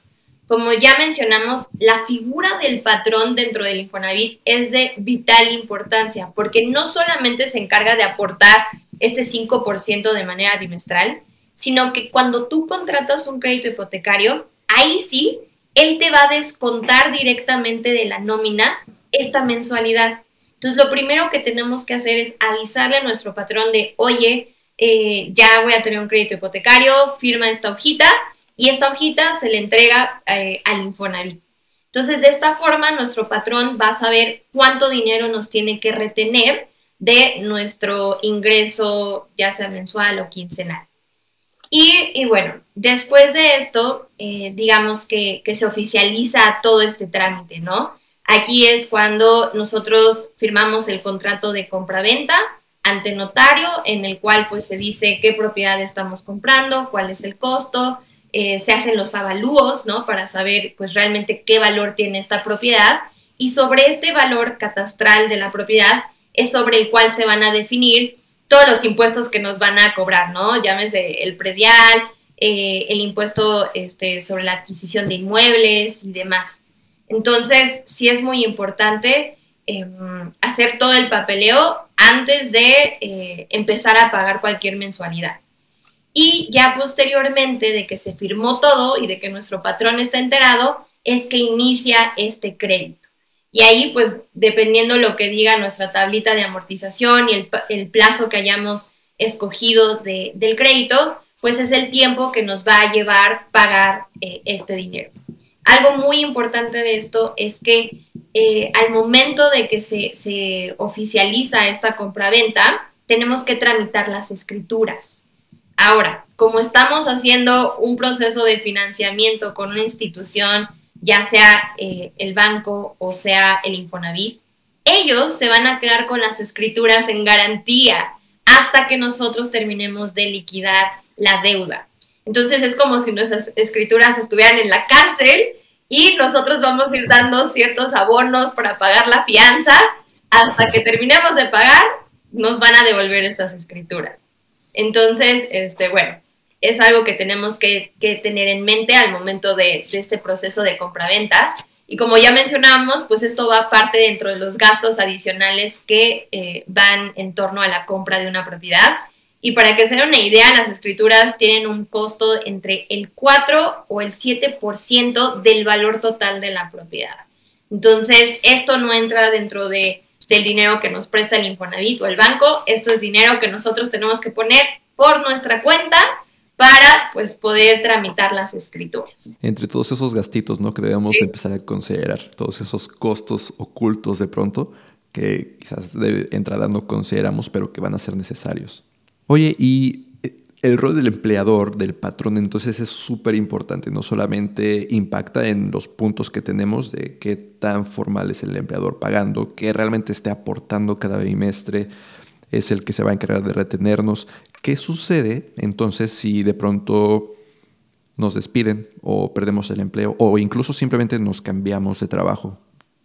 Como ya mencionamos, la figura del patrón dentro del Infonavit es de vital importancia, porque no solamente se encarga de aportar este 5% de manera bimestral, sino que cuando tú contratas un crédito hipotecario, ahí sí, él te va a descontar directamente de la nómina esta mensualidad. Entonces, lo primero que tenemos que hacer es avisarle a nuestro patrón de, oye, eh, ya voy a tener un crédito hipotecario, firma esta hojita y esta hojita se le entrega eh, al Infonavit. Entonces, de esta forma, nuestro patrón va a saber cuánto dinero nos tiene que retener de nuestro ingreso, ya sea mensual o quincenal. Y, bueno, después de esto, eh, digamos que, se oficializa todo este trámite, ¿no? Aquí es cuando nosotros firmamos el contrato de compra-venta ante notario, en el cual pues se dice qué propiedad estamos comprando, cuál es el costo, eh, se hacen los avalúos, ¿no? Para saber pues realmente qué valor tiene esta propiedad y sobre este valor catastral de la propiedad es sobre el cual se van a definir todos los impuestos que nos van a cobrar, ¿no? Llámese el predial, eh, el impuesto este, sobre la adquisición de inmuebles y demás. Entonces, sí es muy importante em, hacer todo el papeleo antes de eh, empezar a pagar cualquier mensualidad. Y ya posteriormente de que se firmó todo y de que nuestro patrón está enterado, es que inicia este crédito. Y ahí, pues, dependiendo lo que diga nuestra tablita de amortización y el, plazo que hayamos escogido del crédito, pues es el tiempo que nos va a llevar pagar eh, este dinero. Algo muy importante de esto es que eh, al momento de que se, se oficializa esta compraventa, tenemos que tramitar las escrituras. Ahora, como estamos haciendo un proceso de financiamiento con una institución ya sea eh, el banco o sea el Infonavit, ellos se van a quedar con las escrituras en garantía hasta que nosotros terminemos de liquidar la deuda. Entonces es como si nuestras escrituras estuvieran en la cárcel y nosotros vamos a ir dando ciertos abonos para pagar la fianza. Hasta que terminemos de pagar, nos van a devolver estas escrituras. Entonces, este, bueno, es algo que tenemos que, tener en mente al momento de, este proceso de compra-venta. Y como ya mencionamos, pues esto va parte dentro de los gastos adicionales que eh, van en torno a la compra de una propiedad. Y para que se den una idea, las escrituras tienen un costo entre el 4 o el 7% del valor total de la propiedad. Entonces, esto no entra dentro de, del dinero que nos presta el Infonavit o el banco, esto es dinero que nosotros tenemos que poner por nuestra cuenta para pues poder tramitar las escrituras. Entre todos esos gastitos, ¿no? Que debemos empezar a considerar, todos esos costos ocultos de pronto que quizás de entrada no consideramos, pero que van a ser necesarios. Oye, y eh, el rol del empleador, del patrón, entonces es súper importante. No solamente impacta en los puntos que tenemos de qué tan formal es el empleador pagando, qué realmente esté aportando cada bimestre, es el que se va a encargar de retenernos. ¿Qué sucede entonces si de pronto nos despiden o perdemos el empleo o incluso simplemente nos cambiamos de trabajo?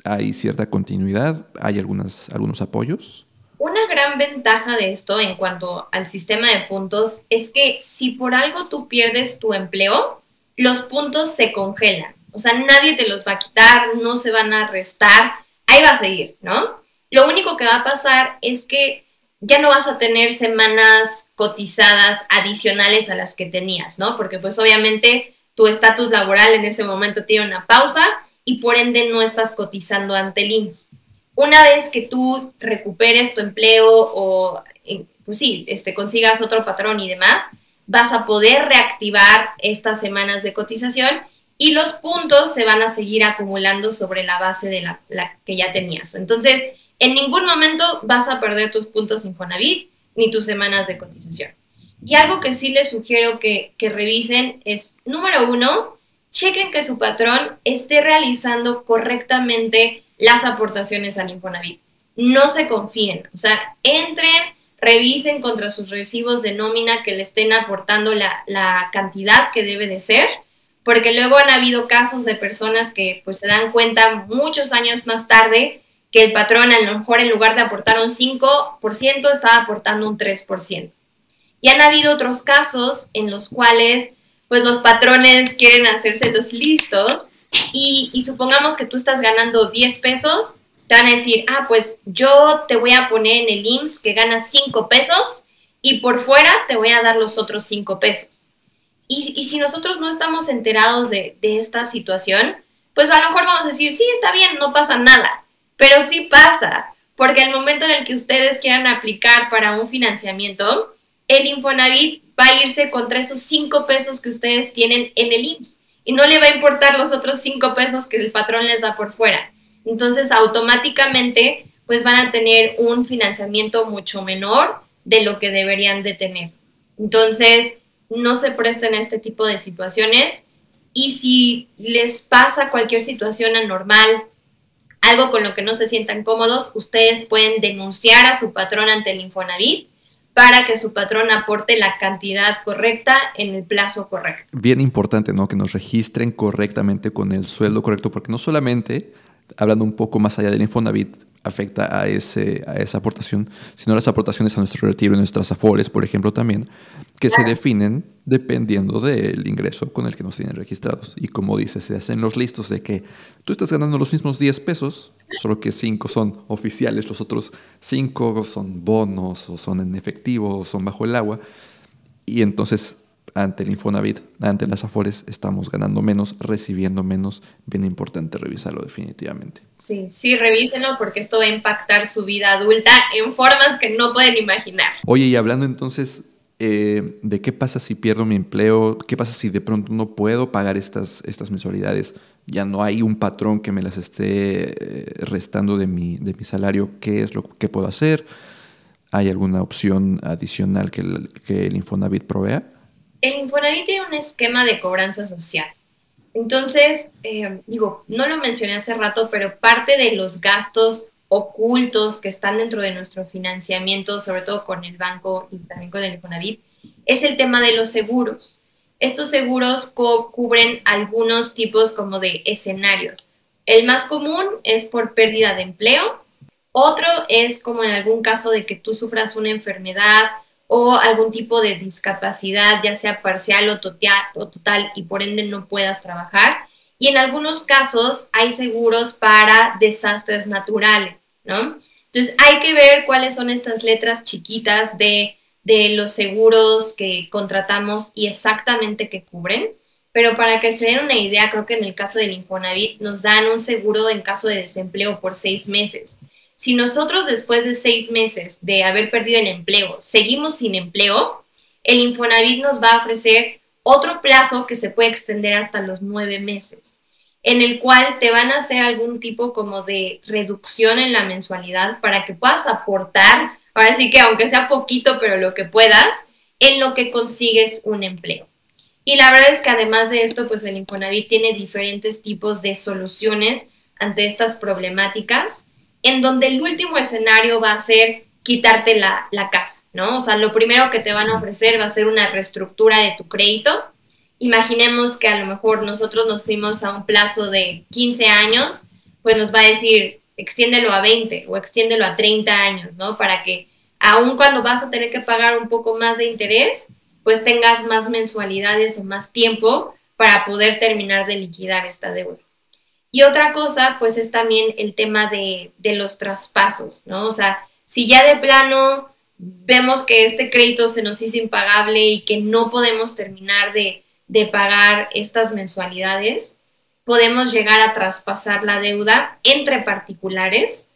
¿Hay cierta continuidad? ¿Hay algunos apoyos? Una gran ventaja de esto en cuanto al sistema de puntos es que si por algo tú pierdes tu empleo, los puntos se congelan. O sea, nadie te los va a quitar, no se van a restar, ahí va a seguir, ¿no? Lo único que va a pasar es que ya no vas a tener semanas cotizadas adicionales a las que tenías, ¿no? Porque pues obviamente tu estatus laboral en ese momento tiene una pausa y por ende no estás cotizando ante el. Una vez que tú recuperes tu empleo o, pues sí, este, consigas otro patrón y demás, vas a poder reactivar estas semanas de cotización y los puntos se van a seguir acumulando sobre la base de la que ya tenías. Entonces, en ningún momento vas a perder tus puntos Infonavit ni tus semanas de cotización. Y algo que sí les sugiero que, revisen es, número uno, chequen que su patrón esté realizando correctamente las aportaciones al Infonavit. No se confíen, o sea, entren, revisen contra sus recibos de nómina que le estén aportando la, la cantidad que debe de ser, porque luego han habido casos de personas que pues se dan cuenta muchos años más tarde que el patrón a lo mejor en lugar de aportar un 5%, estaba aportando un 3%. Y han habido otros casos en los cuales pues los patrones quieren hacerse los listos y, y, supongamos que tú estás ganando 10 pesos, te van a decir, ah, pues yo te voy a poner en el IMSS que ganas 5 pesos y por fuera te voy a dar los otros 5 pesos. Y, y, si nosotros no estamos enterados de, de esta situación, pues a lo mejor vamos a decir, sí, está bien, no pasa nada. Pero sí pasa, porque el momento en el que ustedes quieran aplicar para un financiamiento, el Infonavit va a irse contra esos cinco pesos que ustedes tienen en el IMSS y no le va a importar los otros cinco pesos que el patrón les da por fuera. Entonces, automáticamente, pues van a tener un financiamiento mucho menor de lo que deberían de tener. Entonces, no se presten a este tipo de situaciones y si les pasa cualquier situación anormal, algo con lo que no se sientan cómodos, ustedes pueden denunciar a su patrón ante el Infonavit para que su patrón aporte la cantidad correcta en el plazo correcto. Bien importante, ¿no? Que nos registren correctamente con el sueldo correcto, porque no solamente, hablando un poco más allá del Infonavit, afecta a, ese, a esa aportación, sino las aportaciones a nuestro retiro, nuestras afores, por ejemplo, también, que se definen dependiendo del ingreso con el que nos tienen registrados. Y como dice, se hacen los listos de que tú estás ganando los mismos 10 pesos, solo que 5 son oficiales, los otros 5 son bonos o son en efectivo o son bajo el agua. Y entonces ante el Infonavit, ante las Afores, estamos ganando menos, recibiendo menos. Bien importante revisarlo definitivamente. Sí, sí, revísenlo porque esto va a impactar su vida adulta en formas que no pueden imaginar. Oye, y hablando entonces eh, de qué pasa si pierdo mi empleo, qué pasa si de pronto no puedo pagar estas, estas mensualidades, ya no hay un patrón que me las esté eh, restando de mi, de mi salario, ¿qué es lo que puedo hacer? ¿Hay alguna opción adicional que que el Infonavit provea? El Infonavit tiene un esquema de cobranza social. Entonces, eh, digo, no lo mencioné hace rato, pero parte de los gastos ocultos que están dentro de nuestro financiamiento, sobre todo con el banco y también con el Infonavit, es el tema de los seguros. Estos seguros cubren algunos tipos como de escenarios. El más común es por pérdida de empleo. Otro es como en algún caso de que tú sufras una enfermedad o algún tipo de discapacidad, ya sea parcial o, total, y por ende no puedas trabajar. Y en algunos casos hay seguros para desastres naturales, ¿no? Entonces hay que ver cuáles son estas letras chiquitas de, de los seguros que contratamos y exactamente qué cubren. Pero para que se den una idea, creo que en el caso del Infonavit nos dan un seguro en caso de desempleo por seis meses. Si nosotros después de seis meses de haber perdido el empleo seguimos sin empleo, el Infonavit nos va a ofrecer otro plazo que se puede extender hasta los nueve meses, en el cual te van a hacer algún tipo como de reducción en la mensualidad para que puedas aportar, ahora sí que aunque sea poquito, pero lo que puedas, en lo que consigues un empleo. Y la verdad es que además de esto, pues el Infonavit tiene diferentes tipos de soluciones ante estas problemáticas, en donde el último escenario va a ser quitarte la, casa. ¿no? O sea, lo primero que te van a ofrecer va a ser una reestructura de tu crédito. Imaginemos que a lo mejor nosotros nos fuimos a un plazo de 15 años, pues nos va a decir, extiéndelo a 20 o extiéndelo a 30 años, ¿no? Para que aun cuando vas a tener que pagar un poco más de interés, pues tengas más mensualidades o más tiempo para poder terminar de liquidar esta deuda. Y otra cosa, pues es también el tema de, de los traspasos, ¿no? O sea, si ya de plano vemos que este crédito se nos hizo impagable y que no podemos terminar de, pagar estas mensualidades, podemos llegar a traspasar la deuda entre particulares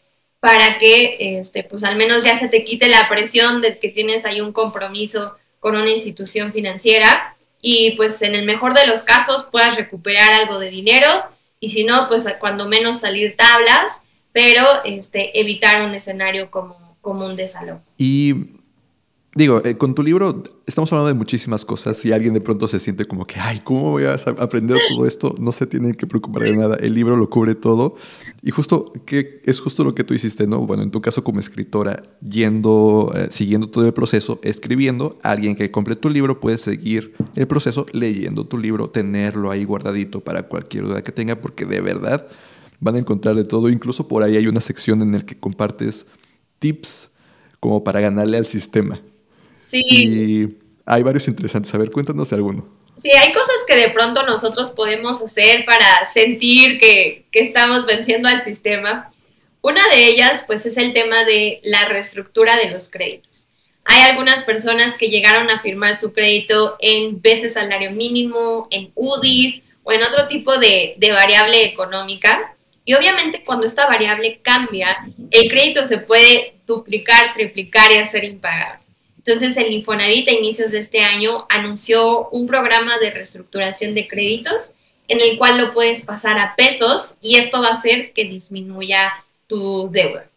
para que, este, pues al menos ya se te quite la presión de que tienes ahí un compromiso con una institución financiera y pues en el mejor de los casos puedas recuperar algo de dinero y si no, pues cuando menos salir tablas, pero este, evitar un escenario como común de salón. Y digo, eh, con tu libro estamos hablando de muchísimas cosas y alguien de pronto se siente como que, ay, ¿cómo voy a aprender todo esto? No se tienen que preocupar de nada. El libro lo cubre todo. Y justo, que es justo lo que tú hiciste, ¿no? Bueno, en tu caso como escritora, yendo, eh, siguiendo todo el proceso, escribiendo, alguien que compre tu libro puede seguir el proceso leyendo tu libro, tenerlo ahí guardadito para cualquier duda que tenga, porque de verdad van a encontrar de todo. Incluso por ahí hay una sección en la que compartes tips como para ganarle al sistema. Sí. Y hay varios interesantes. A ver, cuéntanos alguno. Sí, hay cosas que de pronto nosotros podemos hacer para sentir que, que estamos venciendo al sistema. Una de ellas, pues, es el tema de la reestructura de los créditos. Hay algunas personas que llegaron a firmar su crédito en veces salario mínimo, en UDIs o en otro tipo de, de variable económica y obviamente cuando esta variable cambia, el crédito se puede duplicar, triplicar y hacer impagable. Entonces el Infonavit a inicios de este año anunció un programa de reestructuración de créditos en el cual lo puedes pasar a pesos y esto va a hacer que disminuya tu deuda.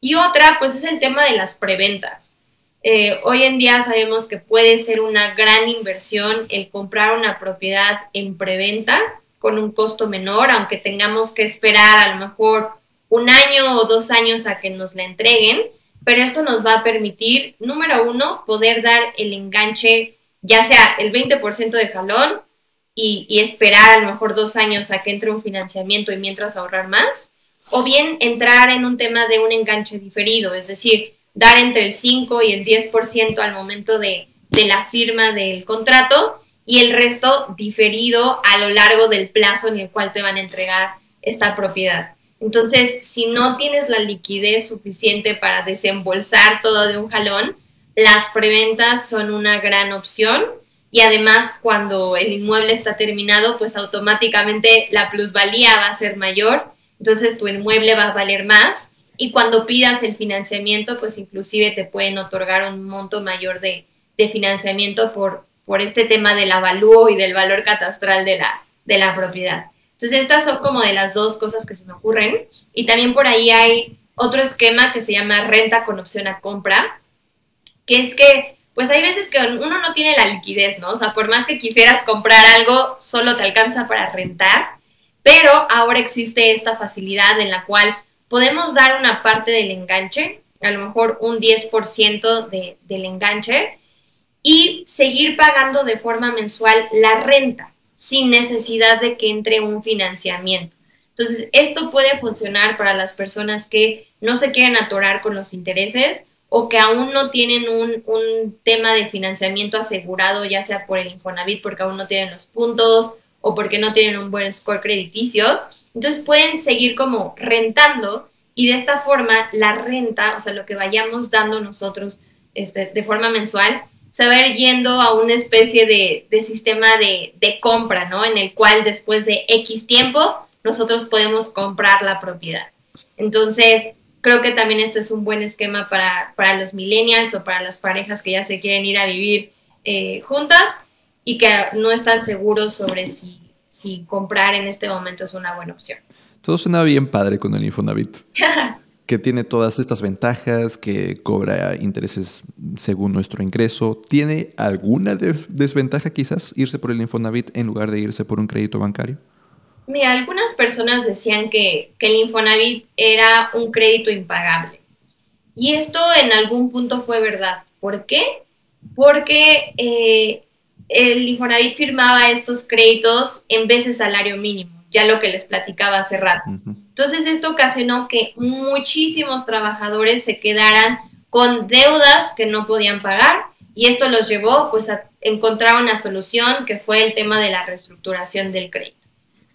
Y otra, pues es el tema de las preventas. Eh, hoy en día sabemos que puede ser una gran inversión el comprar una propiedad en preventa con un costo menor, aunque tengamos que esperar a lo mejor un año o dos años a que nos la entreguen, pero esto nos va a permitir, número uno, poder dar el enganche, ya sea el 20% de jalón y, esperar a lo mejor dos años a que entre un financiamiento y mientras ahorrar más, o bien entrar en un tema de un enganche diferido, es decir, dar entre el 5 y el 10% al momento de, de la firma del contrato y el resto diferido a lo largo del plazo en el cual te van a entregar esta propiedad. Entonces, si no tienes la liquidez suficiente para desembolsar todo de un jalón, las preventas son una gran opción. Y además cuando el inmueble está terminado, pues automáticamente la plusvalía va a ser mayor, entonces tu inmueble va a valer más. Y cuando pidas el financiamiento, pues inclusive te pueden otorgar un monto mayor de, financiamiento por, por este tema del avalúo y del valor catastral de la, de la propiedad. Entonces, estas son como de las dos cosas que se me ocurren. Y también por ahí hay otro esquema que se llama renta con opción a compra, que es que, pues hay veces que uno no tiene la liquidez, ¿no? O sea, por más que quisieras comprar algo, solo te alcanza para rentar, pero ahora existe esta facilidad en la cual podemos dar una parte del enganche, a lo mejor un 10% de, del enganche, y seguir pagando de forma mensual la renta sin necesidad de que entre un financiamiento. Entonces, esto puede funcionar para las personas que no se quieren atorar con los intereses o que aún no tienen un, un, tema de financiamiento asegurado, ya sea por el Infonavit, porque aún no tienen los puntos o porque no tienen un buen score crediticio. Entonces pueden seguir como rentando y de esta forma la renta, o sea, lo que vayamos dando nosotros este, de forma mensual, saber yendo a una especie de, sistema de, compra, ¿no? En el cual después de X tiempo nosotros podemos comprar la propiedad. Entonces, creo que también esto es un buen esquema para, para los millennials o para las parejas que ya se quieren ir a vivir eh, juntas y que no están seguros sobre si, si comprar en este momento es una buena opción. Todo suena bien padre con el Infonavit. que tiene todas estas ventajas, que cobra intereses según nuestro ingreso. ¿Tiene alguna desventaja quizás irse por el Infonavit en lugar de irse por un crédito bancario? Mira, algunas personas decían que, que el Infonavit era un crédito impagable. Y esto en algún punto fue verdad. ¿Por qué? Porque eh, el Infonavit firmaba estos créditos en vez de salario mínimo, ya lo que les platicaba hace rato. Entonces esto ocasionó que muchísimos trabajadores se quedaran con deudas que no podían pagar y esto los llevó pues a encontrar una solución que fue el tema de la reestructuración del crédito.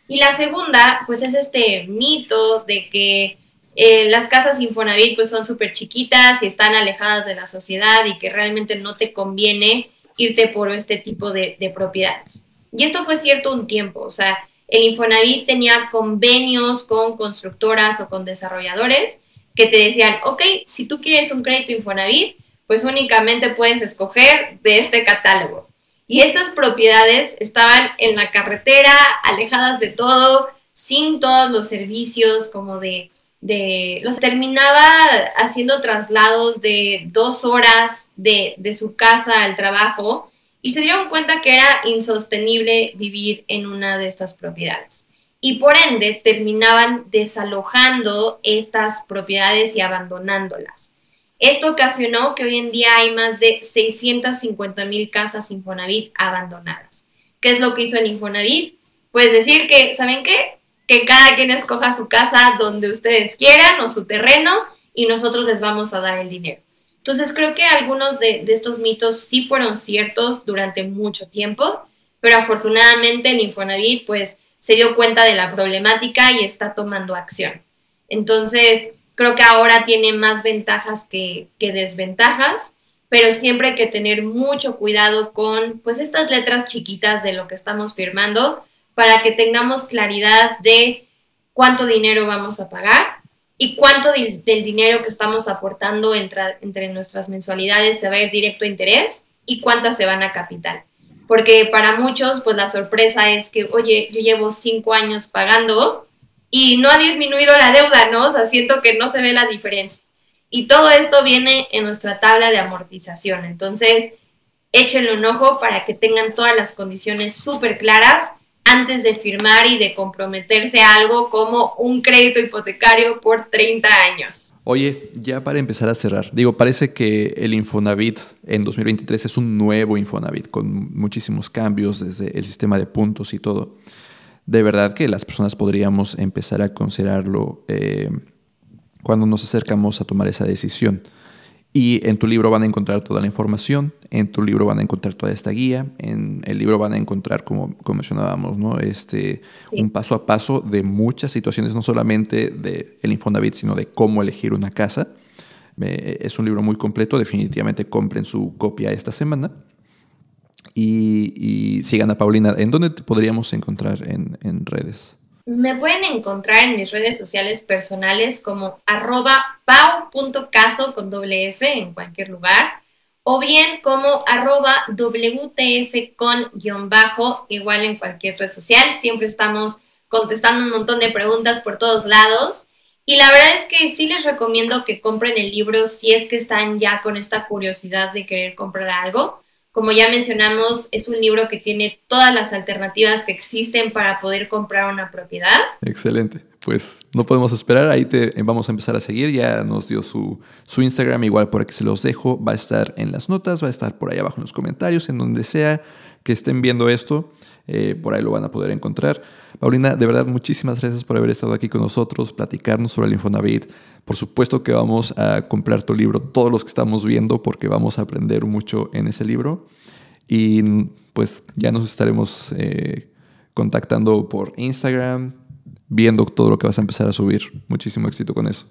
Y la segunda pues es este mito de que eh, las casas Infonavit pues son súper chiquitas y están alejadas de la sociedad y que realmente no te conviene irte por este tipo de, de propiedades. Y esto fue cierto un tiempo, o sea, el Infonavit tenía convenios con constructoras o con desarrolladores que te decían, ok, si tú quieres un crédito Infonavit, pues únicamente puedes escoger de este catálogo. Y estas propiedades estaban en la carretera, alejadas de todo, sin todos los servicios como de, de los terminaba haciendo traslados de dos horas de, de su casa al trabajo y se dieron cuenta que era insostenible vivir en una de estas propiedades. Y por ende terminaban desalojando estas propiedades y abandonándolas. Esto ocasionó que hoy en día hay más de 650 mil casas Infonavit abandonadas. ¿Qué es lo que hizo el Infonavit? Pues decir que, ¿saben qué? Que cada quien escoja su casa donde ustedes quieran o su terreno y nosotros les vamos a dar el dinero. Entonces creo que algunos de, estos mitos sí fueron ciertos durante mucho tiempo, pero afortunadamente el Infonavit pues se dio cuenta de la problemática y está tomando acción. Entonces creo que ahora tiene más ventajas que, que desventajas, pero siempre hay que tener mucho cuidado con pues estas letras chiquitas de lo que estamos firmando para que tengamos claridad de cuánto dinero vamos a pagar y cuánto del dinero que estamos aportando entre, entre nuestras mensualidades se va a ir directo a interés y cuántas se van a capital. Porque para muchos, pues la sorpresa es que, oye, yo llevo cinco años pagando y no ha disminuido la deuda, ¿no? O sea, siento que no se ve la diferencia. Y todo esto viene en nuestra tabla de amortización. Entonces, échenle un ojo para que tengan todas las condiciones súper claras antes de firmar y de comprometerse a algo como un crédito hipotecario por 30 años. Oye, ya para empezar a cerrar, digo, parece que el Infonavit en 2023 es un nuevo Infonavit con muchísimos cambios desde el sistema de puntos y todo. De verdad que las personas podríamos empezar a considerarlo eh, cuando nos acercamos a tomar esa decisión. Y en tu libro van a encontrar toda la información, en tu libro van a encontrar toda esta guía, en el libro van a encontrar, como, mencionábamos, ¿no? este, un paso a paso de muchas situaciones, no solamente del el Infonavit, sino de cómo elegir una casa. es un libro muy completo, definitivamente compren su copia esta semana. Y, sigan a Paulina. ¿En dónde te podríamos encontrar en, en redes? Me pueden encontrar en mis redes sociales personales como arroba pau.caso con doble S en cualquier lugar o bien como arroba WTF con guion bajo igual en cualquier red social. Siempre estamos contestando un montón de preguntas por todos lados. Y la verdad es que sí les recomiendo que compren el libro si es que están ya con esta curiosidad de querer comprar algo. Como ya mencionamos, es un libro que tiene todas las alternativas que existen para poder comprar una propiedad. Excelente. Pues no podemos esperar, ahí te vamos a empezar a seguir. Ya nos dio su, su Instagram, igual por aquí se los dejo. Va a estar en las notas, va a estar por ahí abajo en los comentarios, en donde sea que estén viendo esto. Eh, por ahí lo van a poder encontrar. Paulina, de verdad, muchísimas gracias por haber estado aquí con nosotros, platicarnos sobre el Infonavit. Por supuesto que vamos a comprar tu libro, todos los que estamos viendo, porque vamos a aprender mucho en ese libro. Y pues ya nos estaremos eh, contactando por Instagram, viendo todo lo que vas a empezar a subir. Muchísimo éxito con eso.